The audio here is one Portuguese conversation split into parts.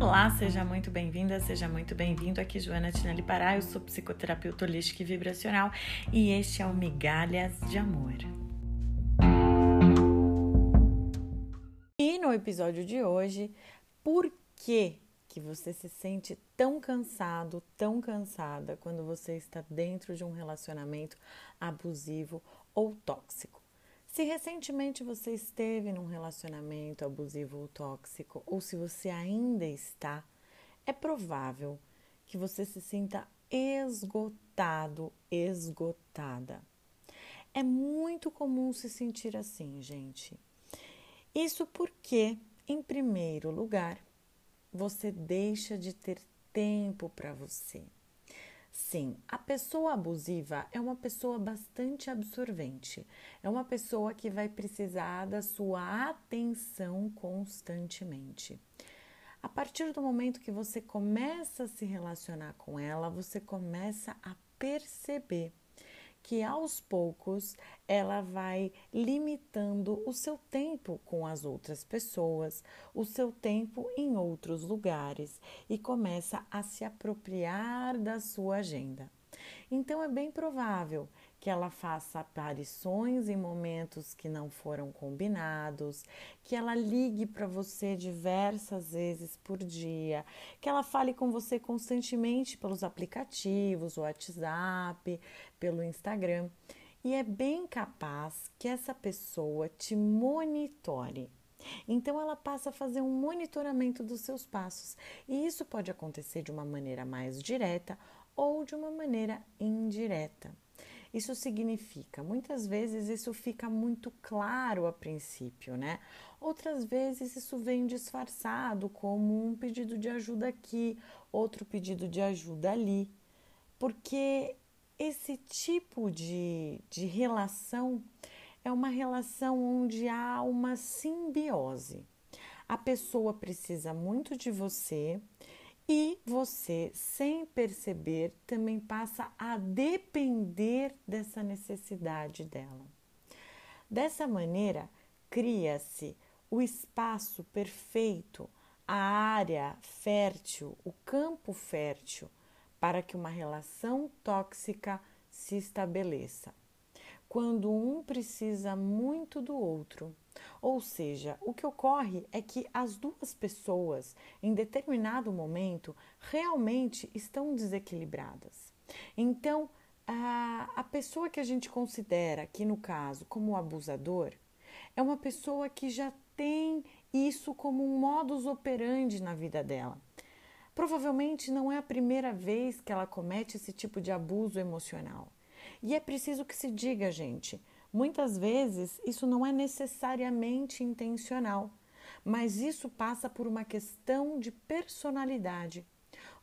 Olá, seja muito bem-vinda, seja muito bem-vindo. Aqui Joana Tinelli Pará, eu sou psicoterapeuta holística e vibracional e este é o Migalhas de Amor. E no episódio de hoje, por que que você se sente tão cansado, tão cansada quando você está dentro de um relacionamento abusivo ou tóxico? Se recentemente você esteve num relacionamento abusivo ou tóxico, ou se você ainda está, é provável que você se sinta esgotado, esgotada. É muito comum se sentir assim, gente. Isso porque, em primeiro lugar, você deixa de ter tempo para você. Sim, a pessoa abusiva é uma pessoa bastante absorvente. É uma pessoa que vai precisar da sua atenção constantemente. A partir do momento que você começa a se relacionar com ela, você começa a perceber que aos poucos ela vai limitando o seu tempo com as outras pessoas, o seu tempo em outros lugares e começa a se apropriar da sua agenda. Então é bem provável que ela faça aparições em momentos que não foram combinados, que ela ligue para você diversas vezes por dia, que ela fale com você constantemente pelos aplicativos, o WhatsApp, pelo Instagram. E é bem capaz que essa pessoa te monitore. Então ela passa a fazer um monitoramento dos seus passos, e isso pode acontecer de uma maneira mais direta ou de uma maneira indireta. Isso significa, muitas vezes isso fica muito claro a princípio, né? Outras vezes isso vem disfarçado como um pedido de ajuda aqui, outro pedido de ajuda ali, porque esse tipo de, de relação é uma relação onde há uma simbiose. A pessoa precisa muito de você e você, sem perceber, também passa a depender dessa necessidade dela. Dessa maneira, cria-se o espaço perfeito, a área fértil, o campo fértil para que uma relação tóxica se estabeleça. Quando um precisa muito do outro ou seja, o que ocorre é que as duas pessoas, em determinado momento, realmente estão desequilibradas. Então, a, pessoa que a gente considera aqui no caso como abusador é uma pessoa que já tem isso como um modus operandi na vida dela. Provavelmente não é a primeira vez que ela comete esse tipo de abuso emocional. E é preciso que se diga, gente, Muitas vezes isso não é necessariamente intencional, mas isso passa por uma questão de personalidade,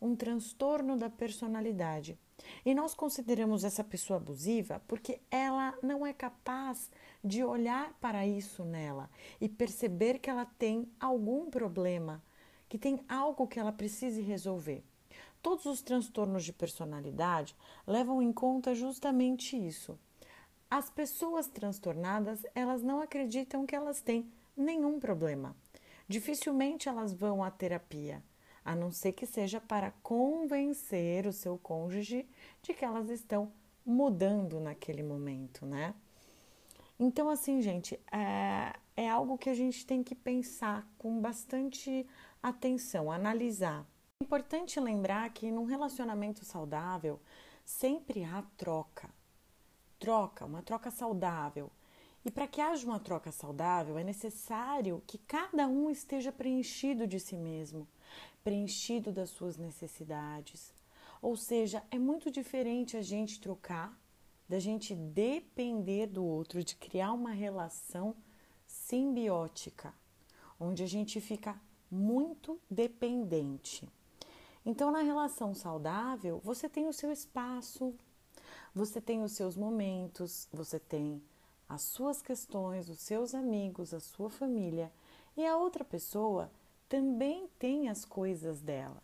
um transtorno da personalidade. E nós consideramos essa pessoa abusiva porque ela não é capaz de olhar para isso nela e perceber que ela tem algum problema, que tem algo que ela precise resolver. Todos os transtornos de personalidade levam em conta justamente isso. As pessoas transtornadas, elas não acreditam que elas têm nenhum problema. Dificilmente elas vão à terapia, a não ser que seja para convencer o seu cônjuge de que elas estão mudando naquele momento, né? Então, assim, gente, é, é algo que a gente tem que pensar com bastante atenção, analisar. É importante lembrar que num relacionamento saudável sempre há troca troca, uma troca saudável. E para que haja uma troca saudável, é necessário que cada um esteja preenchido de si mesmo, preenchido das suas necessidades. Ou seja, é muito diferente a gente trocar, da gente depender do outro, de criar uma relação simbiótica, onde a gente fica muito dependente. Então, na relação saudável, você tem o seu espaço, você tem os seus momentos, você tem as suas questões, os seus amigos, a sua família e a outra pessoa também tem as coisas dela.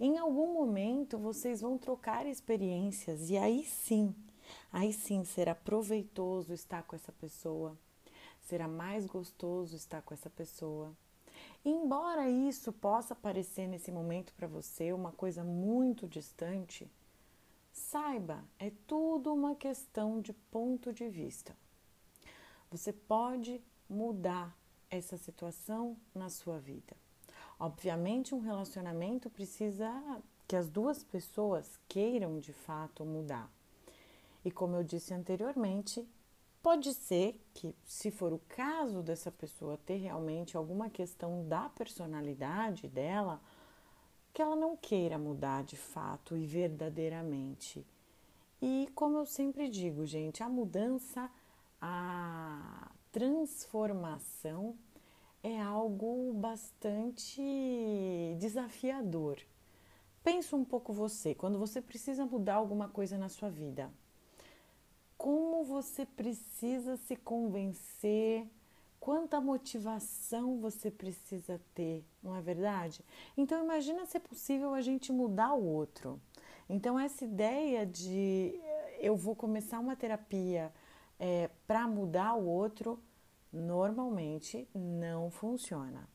Em algum momento vocês vão trocar experiências e aí sim, aí sim será proveitoso estar com essa pessoa, será mais gostoso estar com essa pessoa. Embora isso possa parecer nesse momento para você uma coisa muito distante, saiba, é tudo uma questão de ponto de vista. Você pode mudar essa situação na sua vida. Obviamente, um relacionamento precisa que as duas pessoas queiram de fato mudar. E como eu disse anteriormente, pode ser que, se for o caso dessa pessoa ter realmente alguma questão da personalidade dela, que ela não queira mudar de fato e verdadeiramente. E como eu sempre digo, gente, a mudança, a transformação é algo bastante desafiador. Pensa um pouco você, quando você precisa mudar alguma coisa na sua vida. Como você precisa se convencer, quanta motivação você precisa ter, não é verdade? Então imagina se é possível a gente mudar o outro. Então essa ideia de eh, eu vou começar uma terapia é, para mudar o outro normalmente não funciona.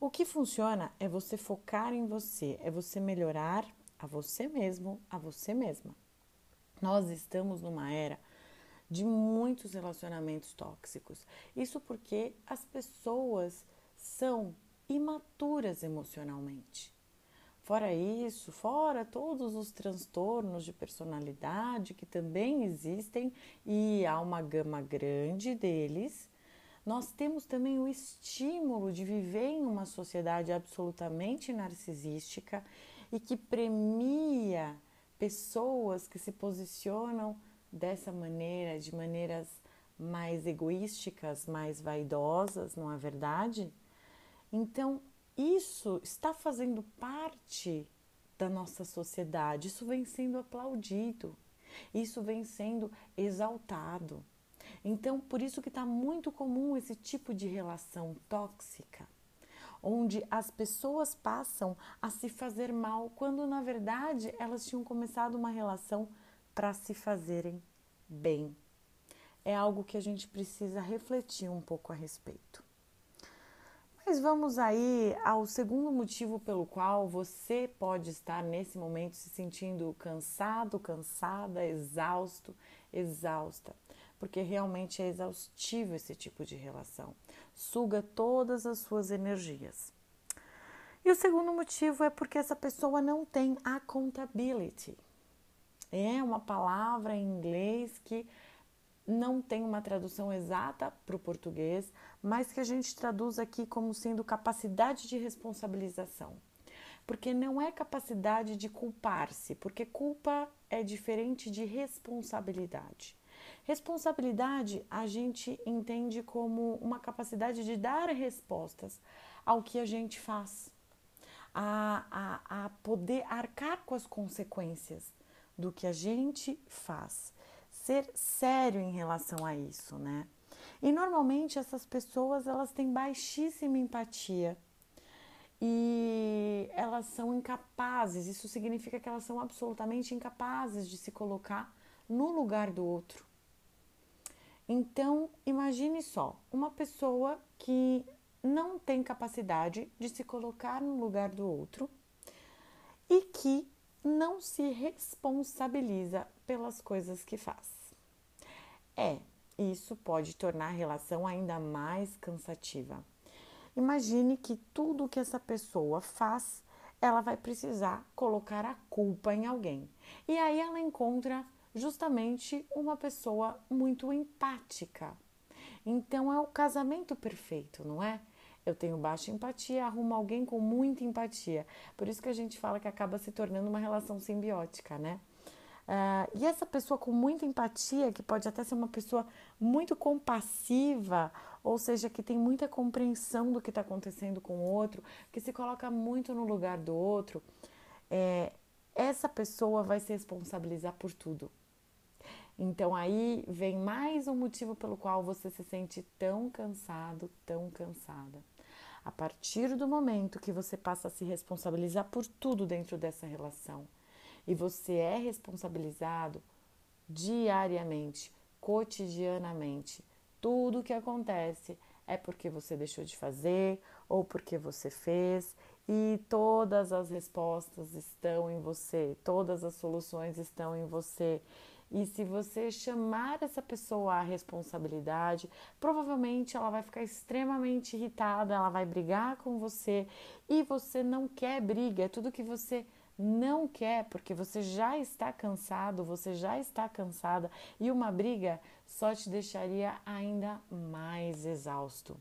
O que funciona é você focar em você, é você melhorar a você mesmo, a você mesma. Nós estamos numa era de muitos relacionamentos tóxicos. Isso porque as pessoas são imaturas emocionalmente. Fora isso, fora todos os transtornos de personalidade que também existem e há uma gama grande deles, nós temos também o estímulo de viver em uma sociedade absolutamente narcisística e que premia pessoas que se posicionam dessa maneira, de maneiras mais egoísticas, mais vaidosas, não é verdade? Então, isso está fazendo parte da nossa sociedade, isso vem sendo aplaudido, isso vem sendo exaltado. Então, por isso que está muito comum esse tipo de relação tóxica, onde as pessoas passam a se fazer mal, quando na verdade elas tinham começado uma relação para se fazerem bem. É algo que a gente precisa refletir um pouco a respeito. Mas vamos aí ao segundo motivo pelo qual você pode estar nesse momento se sentindo cansado, cansada, exausto, exausta porque realmente é exaustivo esse tipo de relação, suga todas as suas energias. E o segundo motivo é porque essa pessoa não tem accountability. É uma palavra em inglês que não tem uma tradução exata para o português, mas que a gente traduz aqui como sendo capacidade de responsabilização. Porque não é capacidade de culpar-se, porque culpa é diferente de responsabilidade. Responsabilidade a gente entende como uma capacidade de dar respostas ao que a gente faz, a, a, a poder arcar com as consequências do que a gente faz, ser sério em relação a isso, né? E normalmente essas pessoas elas têm baixíssima empatia e elas são incapazes, isso significa que elas são absolutamente incapazes de se colocar no lugar do outro. Então, imagine só, uma pessoa que não tem capacidade de se colocar no lugar do outro e que não se responsabiliza pelas coisas que faz. É, isso pode tornar a relação ainda mais cansativa. Imagine que tudo que essa pessoa faz, ela vai precisar colocar a culpa em alguém. E aí ela encontra justamente uma pessoa muito empática. Então é o casamento perfeito, não é? Eu tenho baixa empatia, arrumo alguém com muita empatia. Por isso que a gente fala que acaba se tornando uma relação simbiótica, né? Uh, e essa pessoa com muita empatia, que pode até ser uma pessoa muito compassiva, ou seja, que tem muita compreensão do que está acontecendo com o outro, que se coloca muito no lugar do outro, é, essa pessoa vai se responsabilizar por tudo. Então aí vem mais um motivo pelo qual você se sente tão cansado, tão cansada. A partir do momento que você passa a se responsabilizar por tudo dentro dessa relação e você é responsabilizado diariamente, cotidianamente, tudo que acontece é porque você deixou de fazer ou porque você fez, e todas as respostas estão em você, todas as soluções estão em você. E se você chamar essa pessoa à responsabilidade, provavelmente ela vai ficar extremamente irritada, ela vai brigar com você e você não quer briga, é tudo que você não quer, porque você já está cansado, você já está cansada e uma briga só te deixaria ainda mais exausto.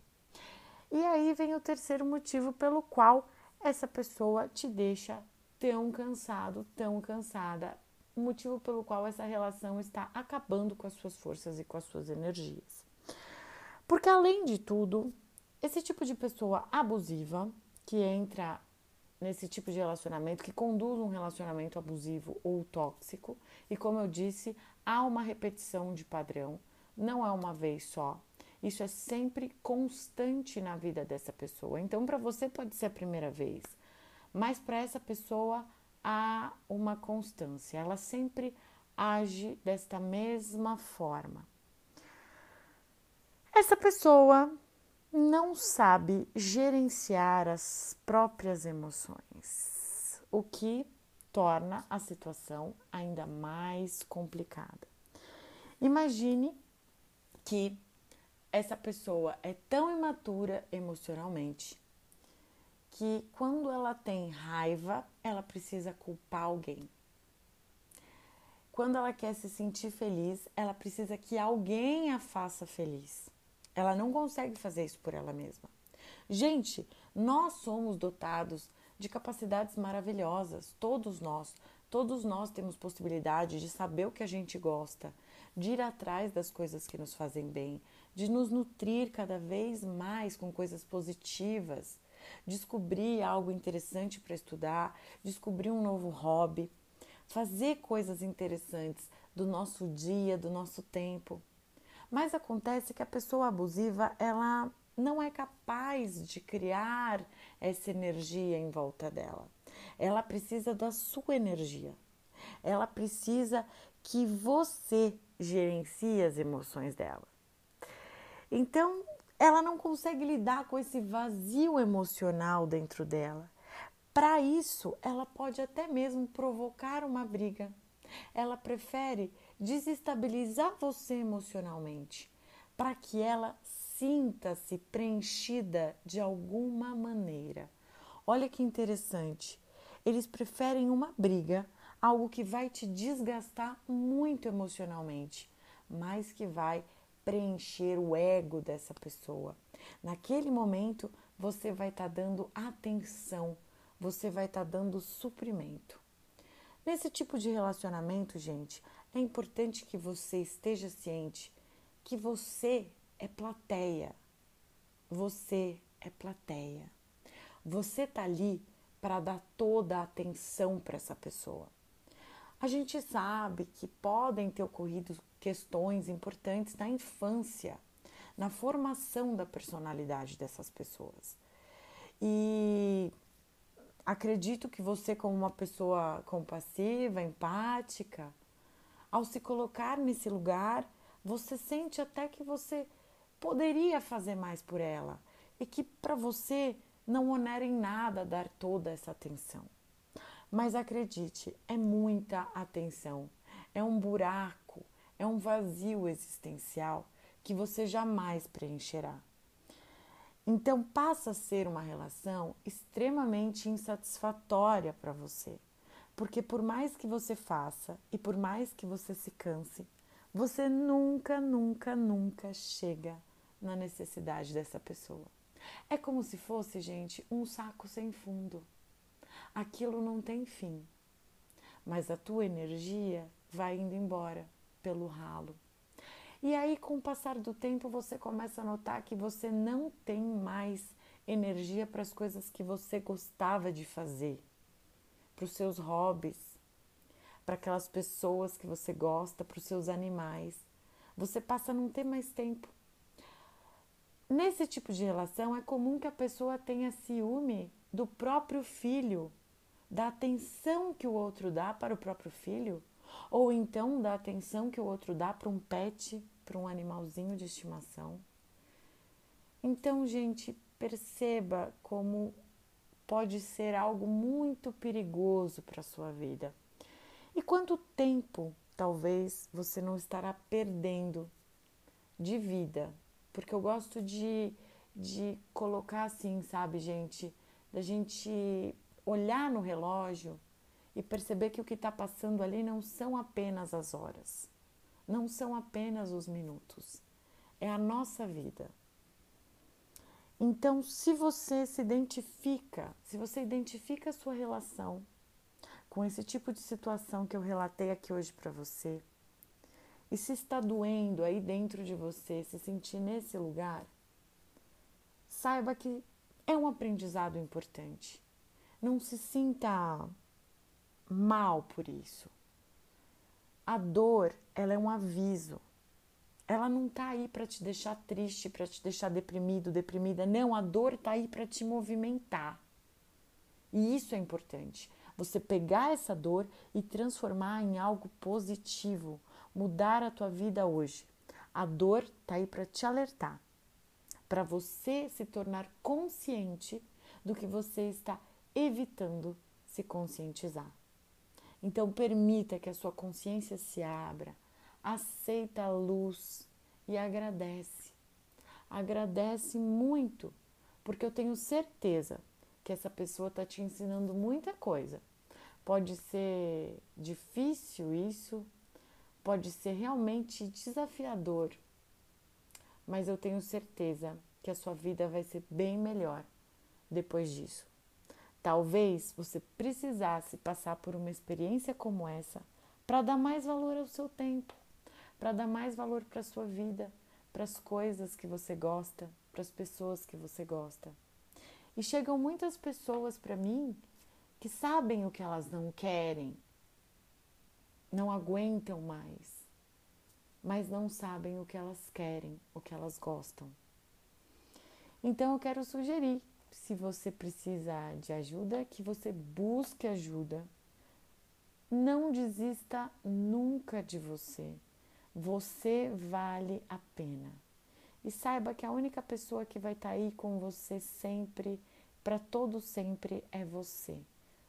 E aí vem o terceiro motivo pelo qual essa pessoa te deixa tão cansado, tão cansada, o motivo pelo qual essa relação está acabando com as suas forças e com as suas energias. Porque além de tudo, esse tipo de pessoa abusiva que entra nesse tipo de relacionamento, que conduz um relacionamento abusivo ou tóxico, e como eu disse, há uma repetição de padrão, não é uma vez só. Isso é sempre constante na vida dessa pessoa. Então, para você pode ser a primeira vez, mas para essa pessoa há uma constância, ela sempre age desta mesma forma. Essa pessoa não sabe gerenciar as próprias emoções, o que torna a situação ainda mais complicada. Imagine que essa pessoa é tão imatura emocionalmente que quando ela tem raiva, ela precisa culpar alguém. Quando ela quer se sentir feliz, ela precisa que alguém a faça feliz. Ela não consegue fazer isso por ela mesma. Gente, nós somos dotados de capacidades maravilhosas, todos nós. Todos nós temos possibilidade de saber o que a gente gosta, de ir atrás das coisas que nos fazem bem, de nos nutrir cada vez mais com coisas positivas, descobrir algo interessante para estudar, descobrir um novo hobby, fazer coisas interessantes do nosso dia, do nosso tempo. Mas acontece que a pessoa abusiva, ela não é capaz de criar essa energia em volta dela. Ela precisa da sua energia. Ela precisa que você gerencie as emoções dela. Então, ela não consegue lidar com esse vazio emocional dentro dela. Para isso, ela pode até mesmo provocar uma briga. Ela prefere desestabilizar você emocionalmente, para que ela sinta-se preenchida de alguma maneira. Olha que interessante. Eles preferem uma briga, algo que vai te desgastar muito emocionalmente, mas que vai preencher o ego dessa pessoa. Naquele momento, você vai estar tá dando atenção, você vai estar tá dando suprimento. Nesse tipo de relacionamento, gente, é importante que você esteja ciente que você é plateia. Você é plateia. Você tá ali para dar toda a atenção para essa pessoa. A gente sabe que podem ter ocorrido questões importantes na infância, na formação da personalidade dessas pessoas. E acredito que você, como uma pessoa compassiva, empática, ao se colocar nesse lugar, você sente até que você poderia fazer mais por ela e que para você não onera em nada dar toda essa atenção. Mas acredite, é muita atenção, é um buraco, é um vazio existencial que você jamais preencherá. Então passa a ser uma relação extremamente insatisfatória para você. Porque por mais que você faça e por mais que você se canse, você nunca, nunca, nunca chega na necessidade dessa pessoa. É como se fosse, gente, um saco sem fundo. Aquilo não tem fim, mas a tua energia vai indo embora pelo ralo. E aí, com o passar do tempo, você começa a notar que você não tem mais energia para as coisas que você gostava de fazer para os seus hobbies, para aquelas pessoas que você gosta, para os seus animais. Você passa a não ter mais tempo. Nesse tipo de relação, é comum que a pessoa tenha ciúme do próprio filho, da atenção que o outro dá para o próprio filho, ou então da atenção que o outro dá para um pet, para um animalzinho de estimação. Então, gente, perceba como pode ser algo muito perigoso para a sua vida. E quanto tempo talvez você não estará perdendo de vida? Porque eu gosto de, de colocar assim, sabe, gente? Da gente olhar no relógio e perceber que o que está passando ali não são apenas as horas, não são apenas os minutos, é a nossa vida. Então, se você se identifica, se você identifica a sua relação com esse tipo de situação que eu relatei aqui hoje para você, e se está doendo aí dentro de você, se sentir nesse lugar, saiba que é um aprendizado importante. Não se sinta mal por isso. A dor, ela é um aviso. Ela não tá aí para te deixar triste, para te deixar deprimido, deprimida. Não, a dor tá aí para te movimentar. E isso é importante. Você pegar essa dor e transformar em algo positivo, mudar a tua vida hoje. A dor tá aí para te alertar, para você se tornar consciente do que você está evitando se conscientizar. Então permita que a sua consciência se abra, aceita a luz e agradece. Agradece muito, porque eu tenho certeza que essa pessoa está te ensinando muita coisa. Pode ser difícil isso, pode ser realmente desafiador, mas eu tenho certeza que a sua vida vai ser bem melhor depois disso. Talvez você precisasse passar por uma experiência como essa para dar mais valor ao seu tempo, para dar mais valor para a sua vida, para as coisas que você gosta, para as pessoas que você gosta. E chegam muitas pessoas para mim que sabem o que elas não querem, não aguentam mais, mas não sabem o que elas querem, o que elas gostam. Então eu quero sugerir se você precisar de ajuda, que você busque ajuda. Não desista nunca de você. Você vale a pena. E saiba que a única pessoa que vai estar tá aí com você sempre, para todo sempre, é você.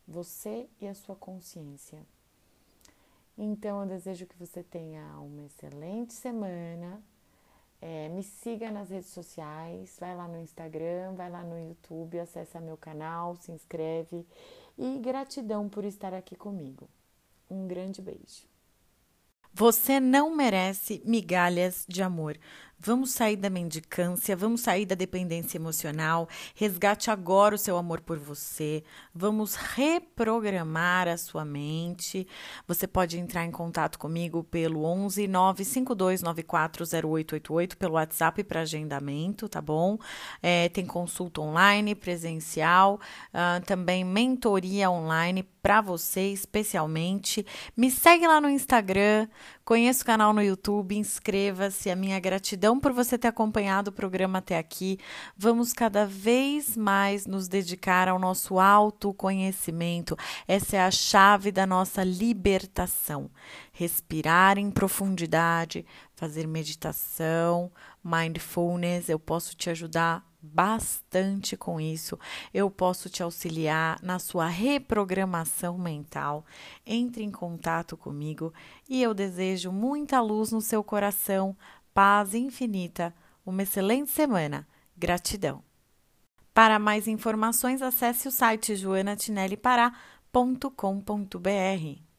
Você e a sua consciência. Então, eu desejo que você tenha uma excelente semana é, me siga nas redes sociais, vai lá no Instagram, vai lá no YouTube, acessa meu canal, se inscreve e gratidão por estar aqui comigo. Um grande beijo. Você não merece migalhas de amor. Vamos sair da mendicância, vamos sair da dependência emocional. Resgate agora o seu amor por você. Vamos reprogramar a sua mente. Você pode entrar em contato comigo pelo 11 952940888 pelo WhatsApp para agendamento, tá bom? É, tem consulta online, presencial, uh, também mentoria online para você especialmente. Me segue lá no Instagram, conheça o canal no YouTube, inscreva-se. A minha gratidão gratidão por você ter acompanhado o programa até aqui. Vamos cada vez mais nos dedicar ao nosso autoconhecimento. Essa é a chave da nossa libertação. Respirar em profundidade, fazer meditação, mindfulness. Eu posso te ajudar bastante com isso. Eu posso te auxiliar na sua reprogramação mental. Entre em contato comigo e eu desejo muita luz no seu coração paz infinita, uma excelente semana. Gratidão. Para mais informações, acesse o site joanatinellipará.com.br.